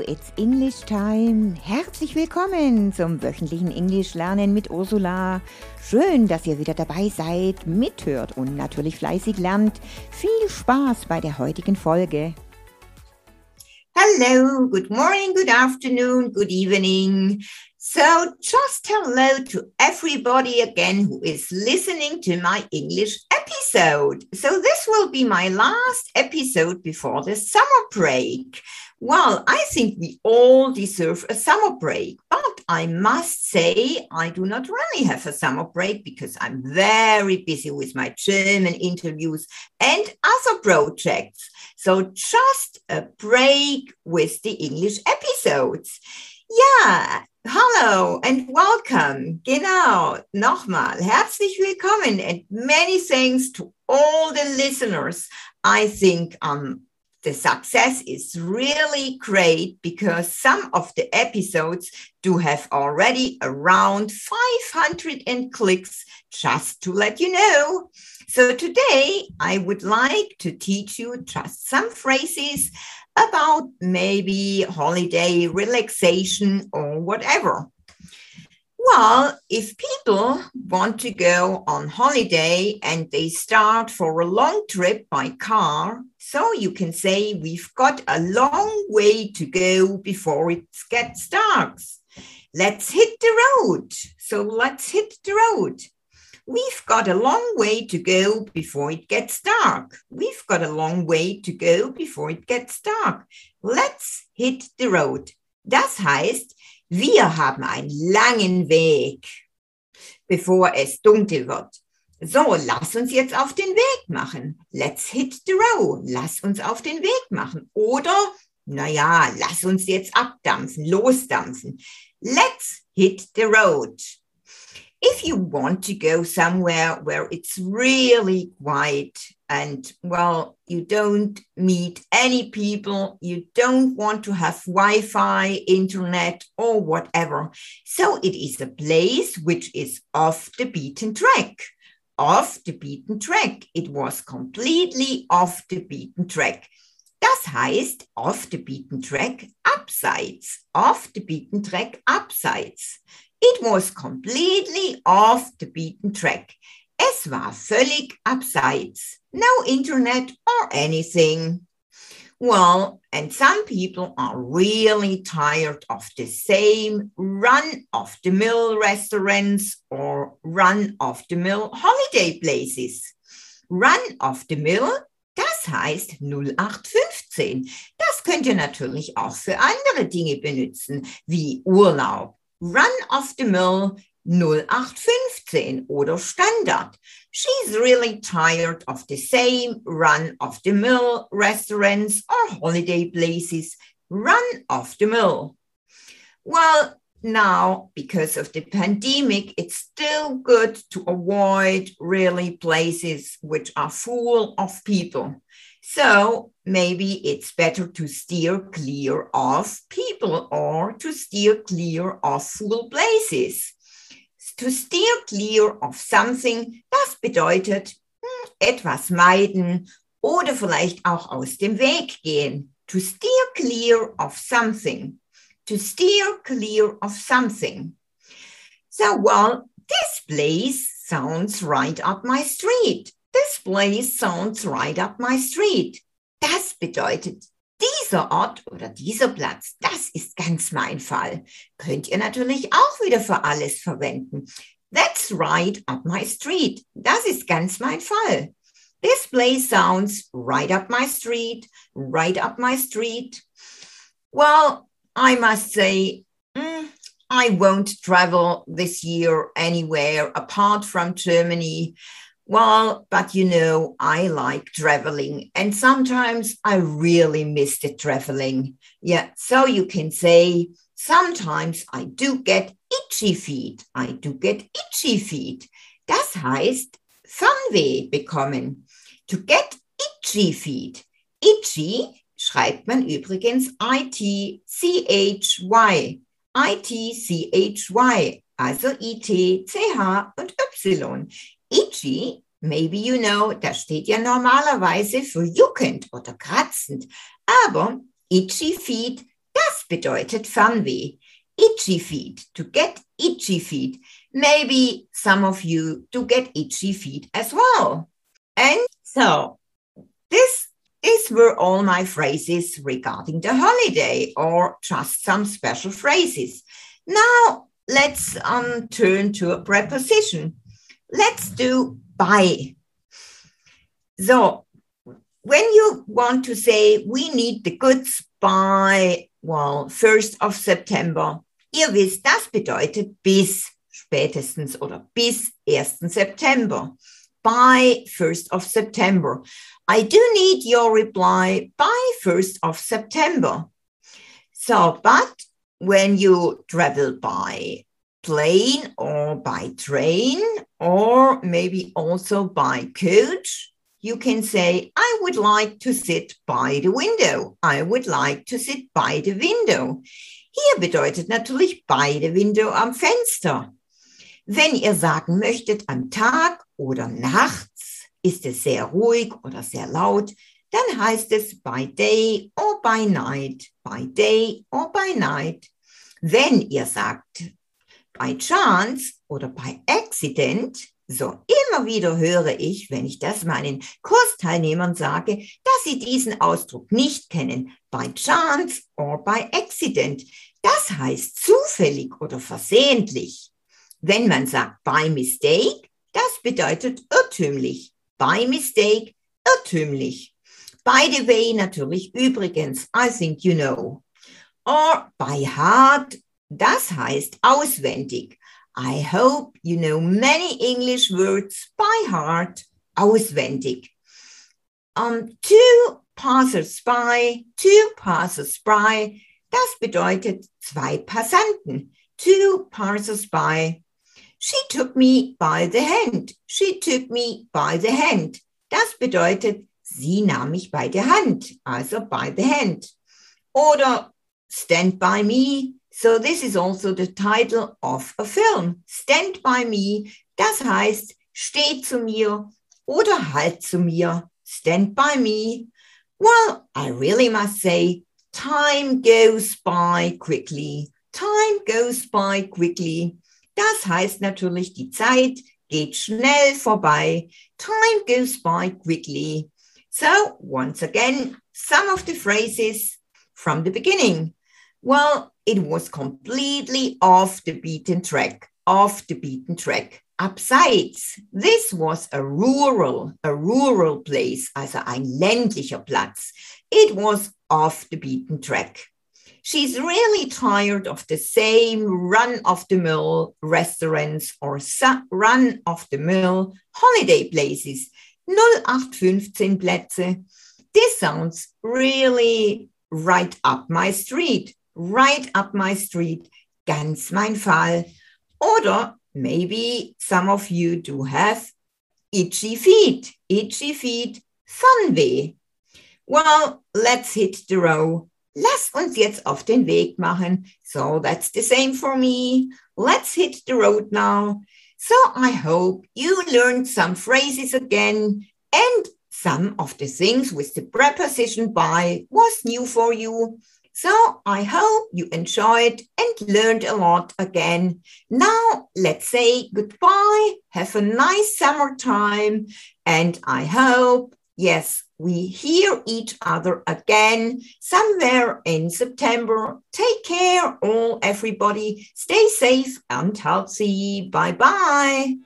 It's English time. Herzlich willkommen zum wöchentlichen Englisch lernen mit Ursula. Schön, dass ihr wieder dabei seid, mithört und natürlich fleißig lernt. Viel Spaß bei der heutigen Folge. Hello, good morning, good afternoon, good evening. So, just hello to everybody again who is listening to my English episode. So, this will be my last episode before the summer break. Well, I think we all deserve a summer break, but I must say I do not really have a summer break because I'm very busy with my German interviews and other projects. So just a break with the English episodes. Yeah, Hallo and welcome. Genau, nochmal. Herzlich willkommen and many thanks to all the listeners. I think um, the success is really great because some of the episodes do have already around 500 and clicks, just to let you know. So today I would like to teach you just some phrases about maybe holiday relaxation or whatever. Well, if people want to go on holiday and they start for a long trip by car, so you can say we've got a long way to go before it gets dark. Let's hit the road. So let's hit the road. We've got a long way to go before it gets dark. We've got a long way to go before it gets dark. Let's hit the road. Das heißt, wir haben einen langen Weg, bevor es dunkel wird. So, lass uns jetzt auf den Weg machen. Let's hit the road. Lass uns auf den Weg machen. Oder, naja, lass uns jetzt abdampfen, losdampfen. Let's hit the road if you want to go somewhere where it's really quiet and well you don't meet any people you don't want to have wi-fi internet or whatever so it is a place which is off the beaten track off the beaten track it was completely off the beaten track Das heißt, off the beaten track, abseits. Off the beaten track, abseits. It was completely off the beaten track. Es war völlig abseits. No internet or anything. Well, and some people are really tired of the same run of the mill restaurants or run of the mill holiday places. Run of the mill, das heißt 0815. Das könnt ihr natürlich auch für andere Dinge benutzen, wie Urlaub Run of the Mill 0815 oder Standard. She's really tired of the same run of the mill restaurants or holiday places. Run of the mill. Well, now, because of the pandemic, it's still good to avoid really places which are full of people. So maybe it's better to steer clear of people or to steer clear of full places. To steer clear of something, das bedeutet hm, etwas meiden oder vielleicht auch aus dem Weg gehen. To steer clear of something. To steer clear of something. So, well, this place sounds right up my street. This place sounds right up my street. Das bedeutet, dieser Ort oder dieser Platz, das ist ganz mein Fall. Könnt ihr natürlich auch wieder für alles verwenden. That's right up my street. Das ist ganz mein Fall. This place sounds right up my street, right up my street. Well, I must say, mm, I won't travel this year anywhere apart from Germany. Well, but you know, I like traveling and sometimes I really miss the traveling. Yeah, so you can say, sometimes I do get itchy feet. I do get itchy feet. Das heißt, Fernweh bekommen. To get itchy feet. Itchy schreibt man übrigens I-T-C-H-Y. I-T-C-H-Y, also I-T-C-H und Y. Maybe you know, das steht ja normalerweise für juckend oder kratzend. Aber itchy feet, das bedeutet Fernweh. Itchy feet, to get itchy feet. Maybe some of you do get itchy feet as well. And so this these were all my phrases regarding the holiday or just some special phrases. Now let's um, turn to a preposition. Let's do by. So when you want to say we need the goods by, well, 1st of September, ihr wisst, das bedeutet bis spätestens oder bis 1. September. By 1st of September. I do need your reply by 1st of September. So, but when you travel by plane or by train or maybe also by coach, you can say, I would like to sit by the window. I would like to sit by the window. Hier bedeutet natürlich by the window am Fenster. Wenn ihr sagen möchtet am Tag oder nachts, ist es sehr ruhig oder sehr laut, dann heißt es by day or by night, by day or by night. Wenn ihr sagt by chance oder by accident, so immer wieder höre ich, wenn ich das meinen Kursteilnehmern sage, dass sie diesen Ausdruck nicht kennen, by chance or by accident. Das heißt zufällig oder versehentlich. Wenn man sagt by mistake, das bedeutet irrtümlich. By mistake, irrtümlich. By the way, natürlich übrigens, I think you know. Or by heart, das heißt auswendig. I hope you know many English words by heart, auswendig. Um, two passers-by, two passers-by, das bedeutet zwei Passanten. Two passers-by. She took me by the hand. She took me by the hand. Das bedeutet, sie nahm mich bei der Hand, also by the hand. Oder stand by me, So this is also the title of a film. Stand by me. Das heißt, steh zu mir oder halt zu mir. Stand by me. Well, I really must say, time goes by quickly. Time goes by quickly. Das heißt natürlich, die Zeit geht schnell vorbei. Time goes by quickly. So, once again, some of the phrases from the beginning. Well, it was completely off the beaten track, off the beaten track. Abseits, this was a rural, a rural place, also ein ländlicher Platz. It was off the beaten track. She's really tired of the same run of the mill restaurants or run of the mill holiday places. 0815 Plätze. This sounds really right up my street right up my street, ganz mein Fall. Oder maybe some of you do have itchy feet, itchy feet, Fernweh. Well, let's hit the road. Lass uns jetzt auf den Weg machen. So that's the same for me. Let's hit the road now. So I hope you learned some phrases again and some of the things with the preposition by was new for you. So I hope you enjoyed and learned a lot again. Now let's say goodbye. Have a nice summertime. And I hope, yes, we hear each other again somewhere in September. Take care, all everybody. Stay safe and healthy. Bye bye.